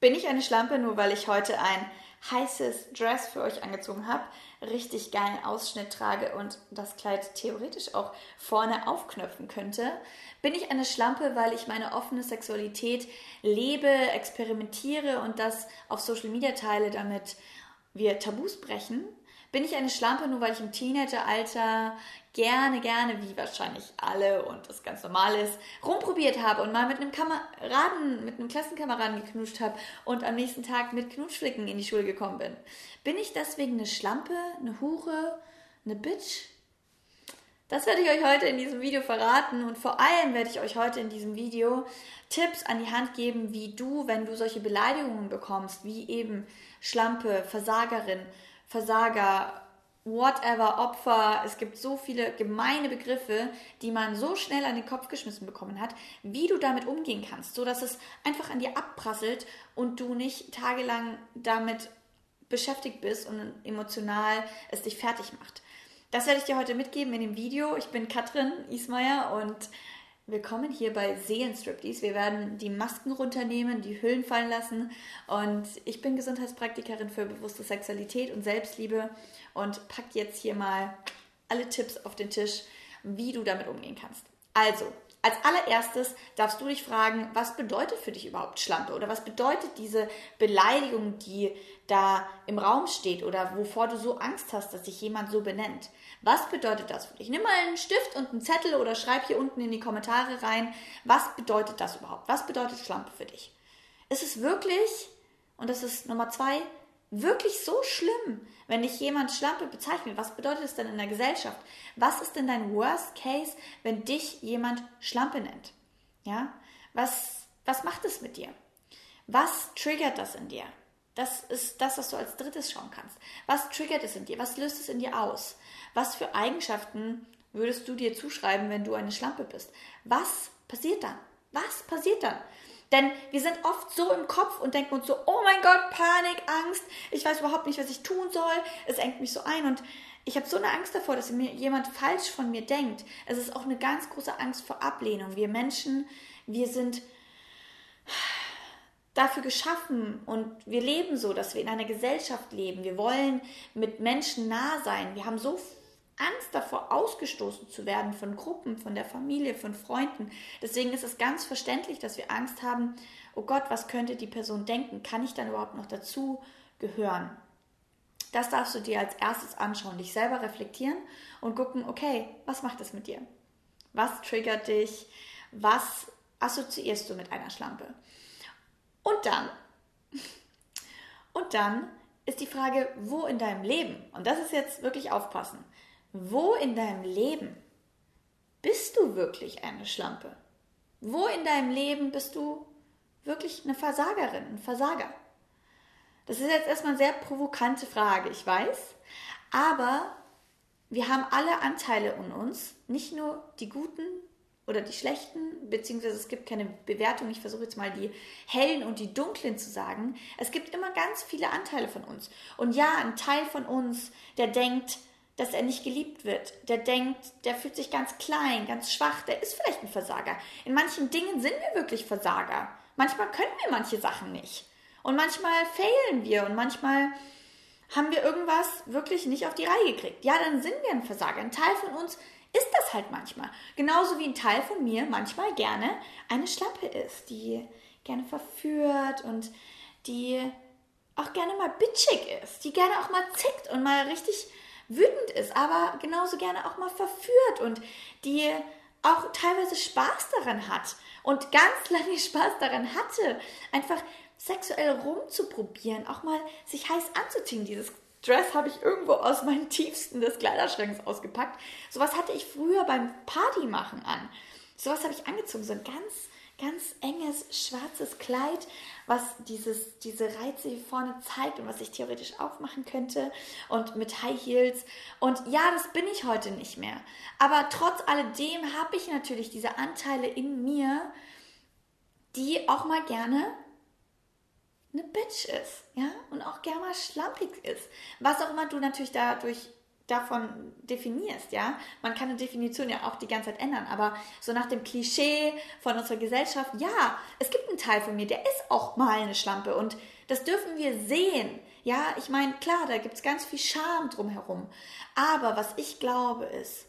Bin ich eine Schlampe, nur weil ich heute ein heißes Dress für euch angezogen habe, richtig geilen Ausschnitt trage und das Kleid theoretisch auch vorne aufknöpfen könnte? Bin ich eine Schlampe, weil ich meine offene Sexualität lebe, experimentiere und das auf Social Media teile, damit wir Tabus brechen? Bin ich eine Schlampe, nur weil ich im Teenageralter gerne, gerne, wie wahrscheinlich alle und das ganz normal ist, rumprobiert habe und mal mit einem Kameraden, mit einem Klassenkameraden geknutscht habe und am nächsten Tag mit Knutschflicken in die Schule gekommen bin? Bin ich deswegen eine Schlampe, eine Hure, eine Bitch? Das werde ich euch heute in diesem Video verraten und vor allem werde ich euch heute in diesem Video Tipps an die Hand geben, wie du, wenn du solche Beleidigungen bekommst, wie eben Schlampe, Versagerin, Versager, whatever, Opfer. Es gibt so viele gemeine Begriffe, die man so schnell an den Kopf geschmissen bekommen hat, wie du damit umgehen kannst, so dass es einfach an dir abprasselt und du nicht tagelang damit beschäftigt bist und emotional es dich fertig macht. Das werde ich dir heute mitgeben in dem Video. Ich bin Katrin Ismaier und Willkommen hier bei Seelenstriptease. Wir werden die Masken runternehmen, die Hüllen fallen lassen und ich bin Gesundheitspraktikerin für bewusste Sexualität und Selbstliebe und pack jetzt hier mal alle Tipps auf den Tisch, wie du damit umgehen kannst. Also, als allererstes darfst du dich fragen, was bedeutet für dich überhaupt Schlampe oder was bedeutet diese Beleidigung, die da im Raum steht oder wovor du so Angst hast, dass sich jemand so benennt. Was bedeutet das für dich? Nimm mal einen Stift und einen Zettel oder schreib hier unten in die Kommentare rein, was bedeutet das überhaupt? Was bedeutet Schlampe für dich? Ist es wirklich, und das ist Nummer zwei, wirklich so schlimm, wenn dich jemand Schlampe bezeichnet? Was bedeutet es denn in der Gesellschaft? Was ist denn dein Worst Case, wenn dich jemand Schlampe nennt? Ja? Was, was macht es mit dir? Was triggert das in dir? Das ist das, was du als drittes schauen kannst. Was triggert es in dir? Was löst es in dir aus? Was für Eigenschaften würdest du dir zuschreiben, wenn du eine Schlampe bist? Was passiert dann? Was passiert dann? Denn wir sind oft so im Kopf und denken uns so, oh mein Gott, Panik, Angst, ich weiß überhaupt nicht, was ich tun soll, es engt mich so ein und ich habe so eine Angst davor, dass mir jemand falsch von mir denkt. Es ist auch eine ganz große Angst vor Ablehnung. Wir Menschen, wir sind dafür geschaffen und wir leben so, dass wir in einer Gesellschaft leben. Wir wollen mit Menschen nah sein. Wir haben so Angst davor, ausgestoßen zu werden von Gruppen, von der Familie, von Freunden. Deswegen ist es ganz verständlich, dass wir Angst haben, oh Gott, was könnte die Person denken? Kann ich dann überhaupt noch dazu gehören? Das darfst du dir als erstes anschauen, dich selber reflektieren und gucken, okay, was macht das mit dir? Was triggert dich? Was assoziierst du mit einer Schlampe? Und dann, und dann ist die Frage, wo in deinem Leben, und das ist jetzt wirklich aufpassen, wo in deinem Leben bist du wirklich eine Schlampe? Wo in deinem Leben bist du wirklich eine Versagerin, ein Versager? Das ist jetzt erstmal eine sehr provokante Frage, ich weiß, aber wir haben alle Anteile in uns, nicht nur die guten oder die schlechten, beziehungsweise es gibt keine Bewertung. Ich versuche jetzt mal die hellen und die dunklen zu sagen. Es gibt immer ganz viele Anteile von uns. Und ja, ein Teil von uns, der denkt, dass er nicht geliebt wird, der denkt, der fühlt sich ganz klein, ganz schwach, der ist vielleicht ein Versager. In manchen Dingen sind wir wirklich Versager. Manchmal können wir manche Sachen nicht. Und manchmal fehlen wir und manchmal haben wir irgendwas wirklich nicht auf die Reihe gekriegt. Ja, dann sind wir ein Versager. Ein Teil von uns ist das halt manchmal. Genauso wie ein Teil von mir manchmal gerne eine Schlappe ist, die gerne verführt und die auch gerne mal bitchig ist, die gerne auch mal zickt und mal richtig wütend ist, aber genauso gerne auch mal verführt und die auch teilweise Spaß daran hat und ganz lange Spaß daran hatte, einfach sexuell rumzuprobieren, auch mal sich heiß anzuziehen. Dieses Dress habe ich irgendwo aus meinen Tiefsten des Kleiderschranks ausgepackt. Sowas hatte ich früher beim Partymachen an. Sowas habe ich angezogen, so ein ganz ganz enges schwarzes Kleid, was dieses, diese Reize hier vorne zeigt und was ich theoretisch aufmachen könnte und mit High Heels. Und ja, das bin ich heute nicht mehr. Aber trotz alledem habe ich natürlich diese Anteile in mir, die auch mal gerne eine Bitch ist, ja, und auch gerne mal schlampig ist. Was auch immer du natürlich dadurch davon definierst, ja. Man kann eine Definition ja auch die ganze Zeit ändern, aber so nach dem Klischee von unserer Gesellschaft, ja, es gibt einen Teil von mir, der ist auch mal eine Schlampe und das dürfen wir sehen. Ja, ich meine, klar, da gibt es ganz viel Scham drumherum. Aber was ich glaube ist,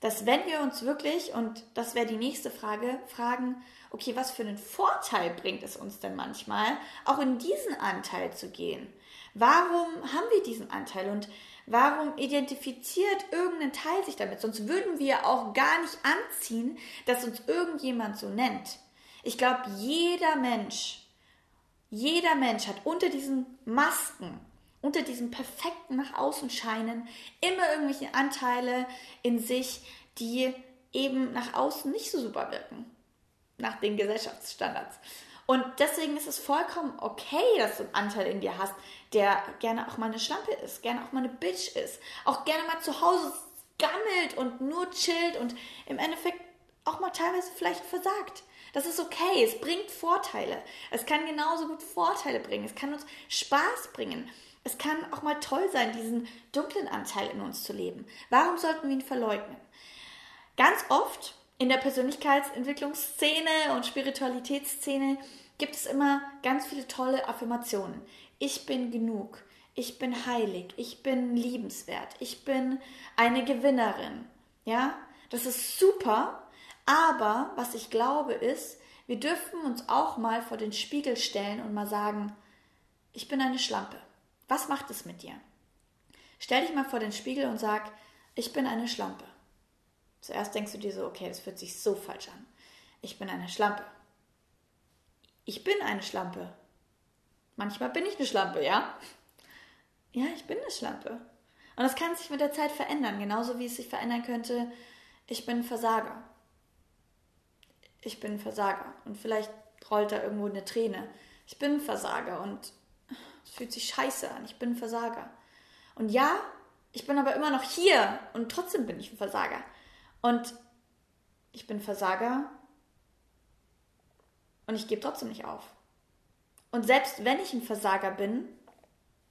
dass wenn wir uns wirklich, und das wäre die nächste Frage, fragen, okay, was für einen Vorteil bringt es uns denn manchmal, auch in diesen Anteil zu gehen? Warum haben wir diesen Anteil und warum identifiziert irgendein Teil sich damit? Sonst würden wir auch gar nicht anziehen, dass uns irgendjemand so nennt. Ich glaube, jeder Mensch, jeder Mensch hat unter diesen Masken, unter diesem perfekten nach außen scheinen, immer irgendwelche Anteile in sich, die eben nach außen nicht so super wirken nach den Gesellschaftsstandards. Und deswegen ist es vollkommen okay, dass du einen Anteil in dir hast, der gerne auch mal eine Schlampe ist, gerne auch mal eine Bitch ist, auch gerne mal zu Hause gammelt und nur chillt und im Endeffekt auch mal teilweise vielleicht versagt. Das ist okay, es bringt Vorteile. Es kann genauso gut Vorteile bringen, es kann uns Spaß bringen. Es kann auch mal toll sein, diesen dunklen Anteil in uns zu leben. Warum sollten wir ihn verleugnen? Ganz oft in der Persönlichkeitsentwicklungsszene und Spiritualitätsszene gibt es immer ganz viele tolle Affirmationen. Ich bin genug. Ich bin heilig. Ich bin liebenswert. Ich bin eine Gewinnerin. Ja, das ist super. Aber was ich glaube ist, wir dürfen uns auch mal vor den Spiegel stellen und mal sagen, ich bin eine Schlampe. Was macht es mit dir? Stell dich mal vor den Spiegel und sag, ich bin eine Schlampe. Zuerst denkst du dir so, okay, das fühlt sich so falsch an. Ich bin eine Schlampe. Ich bin eine Schlampe. Manchmal bin ich eine Schlampe, ja? Ja, ich bin eine Schlampe. Und das kann sich mit der Zeit verändern, genauso wie es sich verändern könnte, ich bin ein Versager. Ich bin ein Versager. Und vielleicht rollt da irgendwo eine Träne. Ich bin ein Versager und es fühlt sich scheiße an. Ich bin ein Versager. Und ja, ich bin aber immer noch hier und trotzdem bin ich ein Versager. Und ich bin Versager und ich gebe trotzdem nicht auf. Und selbst wenn ich ein Versager bin,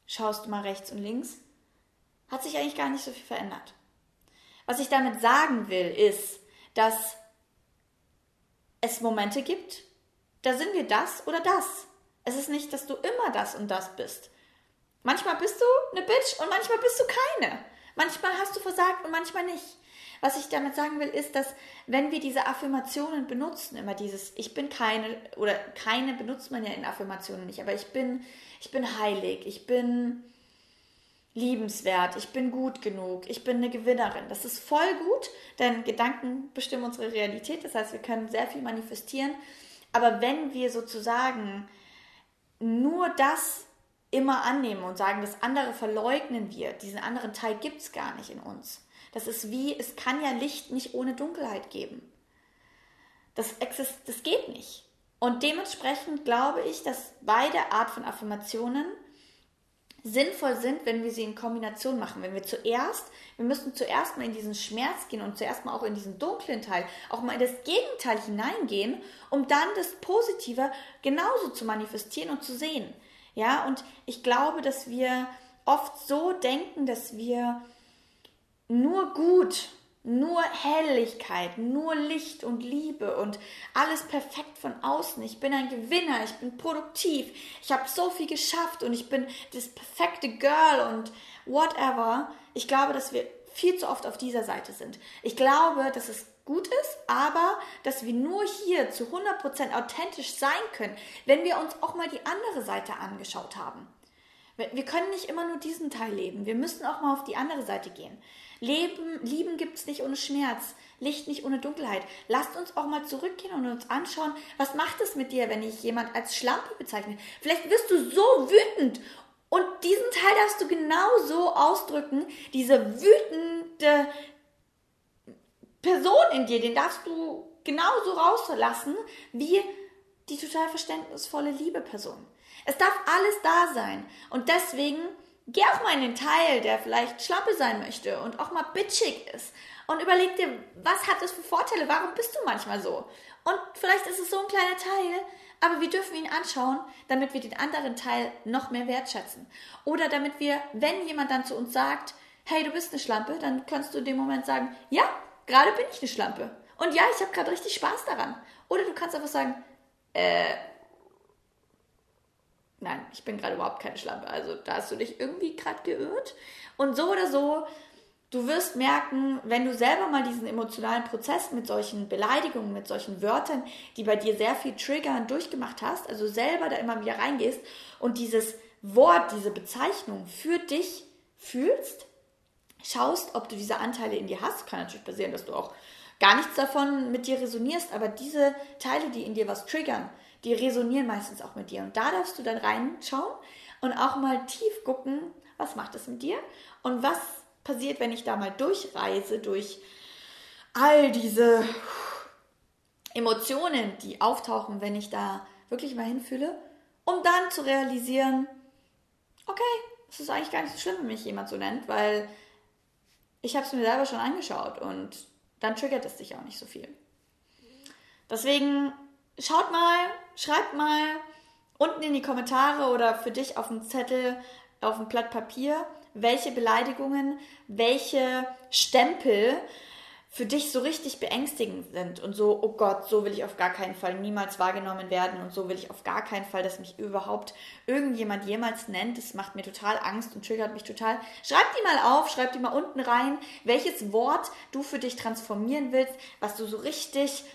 schaust du mal rechts und links, hat sich eigentlich gar nicht so viel verändert. Was ich damit sagen will, ist, dass es Momente gibt, da sind wir das oder das. Es ist nicht, dass du immer das und das bist. Manchmal bist du eine Bitch und manchmal bist du keine. Manchmal hast du versagt und manchmal nicht. Was ich damit sagen will, ist, dass wenn wir diese Affirmationen benutzen, immer dieses Ich bin keine oder keine benutzt man ja in Affirmationen nicht, aber ich bin ich bin heilig, ich bin liebenswert, ich bin gut genug, ich bin eine Gewinnerin. Das ist voll gut, denn Gedanken bestimmen unsere Realität, das heißt, wir können sehr viel manifestieren, aber wenn wir sozusagen nur das immer annehmen und sagen, das andere verleugnen wir, diesen anderen Teil gibt es gar nicht in uns, das ist wie, es kann ja Licht nicht ohne Dunkelheit geben. Das, exist, das geht nicht. Und dementsprechend glaube ich, dass beide Art von Affirmationen sinnvoll sind, wenn wir sie in Kombination machen. Wenn wir zuerst, wir müssen zuerst mal in diesen Schmerz gehen und zuerst mal auch in diesen dunklen Teil, auch mal in das Gegenteil hineingehen, um dann das Positive genauso zu manifestieren und zu sehen. Ja, und ich glaube, dass wir oft so denken, dass wir nur gut, nur Helligkeit, nur Licht und Liebe und alles perfekt von außen. Ich bin ein Gewinner, ich bin produktiv, ich habe so viel geschafft und ich bin das perfekte Girl und whatever. Ich glaube, dass wir viel zu oft auf dieser Seite sind. Ich glaube, dass es gut ist, aber dass wir nur hier zu 100% authentisch sein können, wenn wir uns auch mal die andere Seite angeschaut haben. Wir können nicht immer nur diesen Teil leben. Wir müssen auch mal auf die andere Seite gehen. Leben, Lieben es nicht ohne Schmerz, Licht nicht ohne Dunkelheit. Lasst uns auch mal zurückgehen und uns anschauen, was macht es mit dir, wenn ich jemand als Schlampe bezeichne. Vielleicht wirst du so wütend und diesen Teil darfst du genau so ausdrücken, diese wütende Person in dir, den darfst du genauso rauslassen wie die total verständnisvolle liebe Person. Es darf alles da sein und deswegen Geh auch mal in den Teil, der vielleicht Schlampe sein möchte und auch mal bitchig ist. Und überleg dir, was hat das für Vorteile? Warum bist du manchmal so? Und vielleicht ist es so ein kleiner Teil, aber wir dürfen ihn anschauen, damit wir den anderen Teil noch mehr wertschätzen. Oder damit wir, wenn jemand dann zu uns sagt, hey, du bist eine Schlampe, dann kannst du in dem Moment sagen, ja, gerade bin ich eine Schlampe. Und ja, ich habe gerade richtig Spaß daran. Oder du kannst einfach sagen, äh, nein, ich bin gerade überhaupt keine Schlampe. Also da hast du dich irgendwie gerade geirrt. Und so oder so, du wirst merken, wenn du selber mal diesen emotionalen Prozess mit solchen Beleidigungen, mit solchen Wörtern, die bei dir sehr viel triggern, durchgemacht hast, also selber da immer wieder reingehst und dieses Wort, diese Bezeichnung für dich fühlst, schaust, ob du diese Anteile in dir hast. Kann natürlich passieren, dass du auch gar nichts davon mit dir resonierst, aber diese Teile, die in dir was triggern, die resonieren meistens auch mit dir. Und da darfst du dann reinschauen und auch mal tief gucken, was macht das mit dir und was passiert, wenn ich da mal durchreise durch all diese Emotionen, die auftauchen, wenn ich da wirklich mal hinfühle, um dann zu realisieren, okay, es ist eigentlich gar nicht so schlimm, wenn mich jemand so nennt, weil ich habe es mir selber schon angeschaut und dann triggert es dich auch nicht so viel. Deswegen schaut mal, schreibt mal unten in die Kommentare oder für dich auf dem Zettel, auf dem Blatt Papier, welche Beleidigungen, welche Stempel für dich so richtig beängstigend sind und so, oh Gott, so will ich auf gar keinen Fall niemals wahrgenommen werden und so will ich auf gar keinen Fall, dass mich überhaupt irgendjemand jemals nennt. Das macht mir total Angst und triggert mich total. Schreib die mal auf, schreib die mal unten rein, welches Wort du für dich transformieren willst, was du so richtig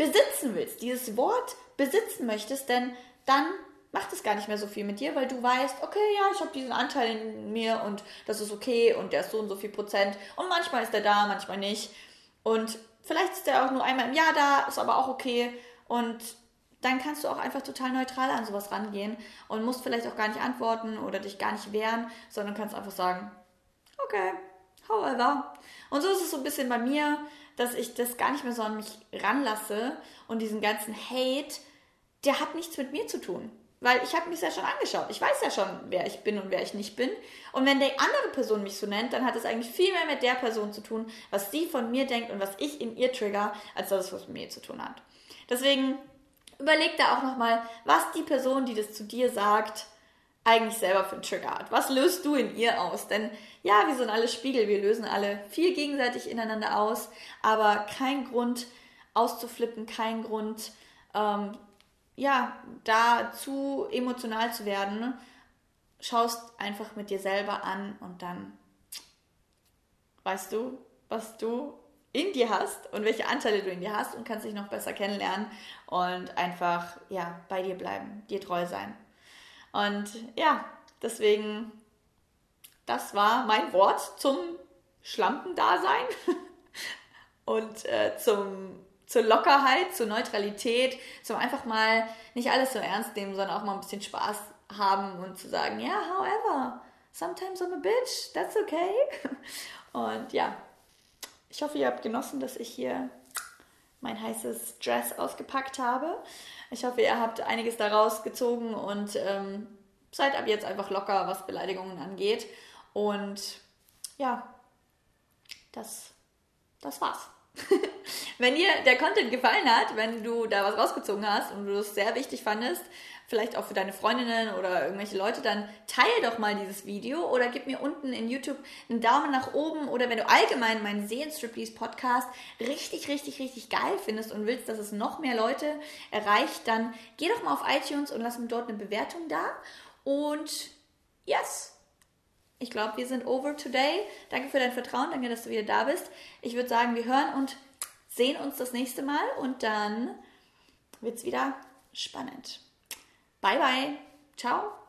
besitzen willst, dieses Wort besitzen möchtest, denn dann macht es gar nicht mehr so viel mit dir, weil du weißt, okay, ja, ich habe diesen Anteil in mir und das ist okay und der ist so und so viel Prozent und manchmal ist der da, manchmal nicht und vielleicht ist der auch nur einmal im Jahr da, ist aber auch okay. Und dann kannst du auch einfach total neutral an sowas rangehen und musst vielleicht auch gar nicht antworten oder dich gar nicht wehren, sondern kannst einfach sagen, okay, however. Und so ist es so ein bisschen bei mir, dass ich das gar nicht mehr so an mich ranlasse und diesen ganzen Hate, der hat nichts mit mir zu tun. Weil ich habe mich ja schon angeschaut. Ich weiß ja schon, wer ich bin und wer ich nicht bin. Und wenn die andere Person mich so nennt, dann hat es eigentlich viel mehr mit der Person zu tun, was sie von mir denkt und was ich in ihr trigger, als dass es was mit mir zu tun hat. Deswegen überleg da auch nochmal, was die Person, die das zu dir sagt, eigentlich selber für einen Trigger hat. Was löst du in ihr aus? Denn ja, wir sind alle Spiegel, wir lösen alle viel gegenseitig ineinander aus, aber kein Grund auszuflippen, kein Grund ähm, ja, da zu emotional zu werden, schaust einfach mit dir selber an und dann weißt du, was du in dir hast und welche Anteile du in dir hast und kannst dich noch besser kennenlernen und einfach ja bei dir bleiben, dir treu sein. Und ja, deswegen das war mein Wort zum Schlampendasein und äh, zum zur Lockerheit, zur Neutralität, zum einfach mal nicht alles so ernst nehmen, sondern auch mal ein bisschen Spaß haben und zu sagen, ja, however, sometimes I'm a bitch, that's okay. Und ja, ich hoffe, ihr habt genossen, dass ich hier mein heißes Dress ausgepackt habe. Ich hoffe, ihr habt einiges daraus gezogen und ähm, seid ab jetzt einfach locker, was Beleidigungen angeht. Und ja, das, das war's. wenn dir der Content gefallen hat, wenn du da was rausgezogen hast und du es sehr wichtig fandest, vielleicht auch für deine Freundinnen oder irgendwelche Leute, dann teile doch mal dieses Video oder gib mir unten in YouTube einen Daumen nach oben oder wenn du allgemein meinen Seelenstriptease Podcast richtig, richtig, richtig geil findest und willst, dass es noch mehr Leute erreicht, dann geh doch mal auf iTunes und lass mir dort eine Bewertung da und yes, ich glaube, wir sind over today. Danke für dein Vertrauen, danke, dass du wieder da bist. Ich würde sagen, wir hören und sehen uns das nächste Mal und dann wird es wieder spannend. Bye, bye. Ciao.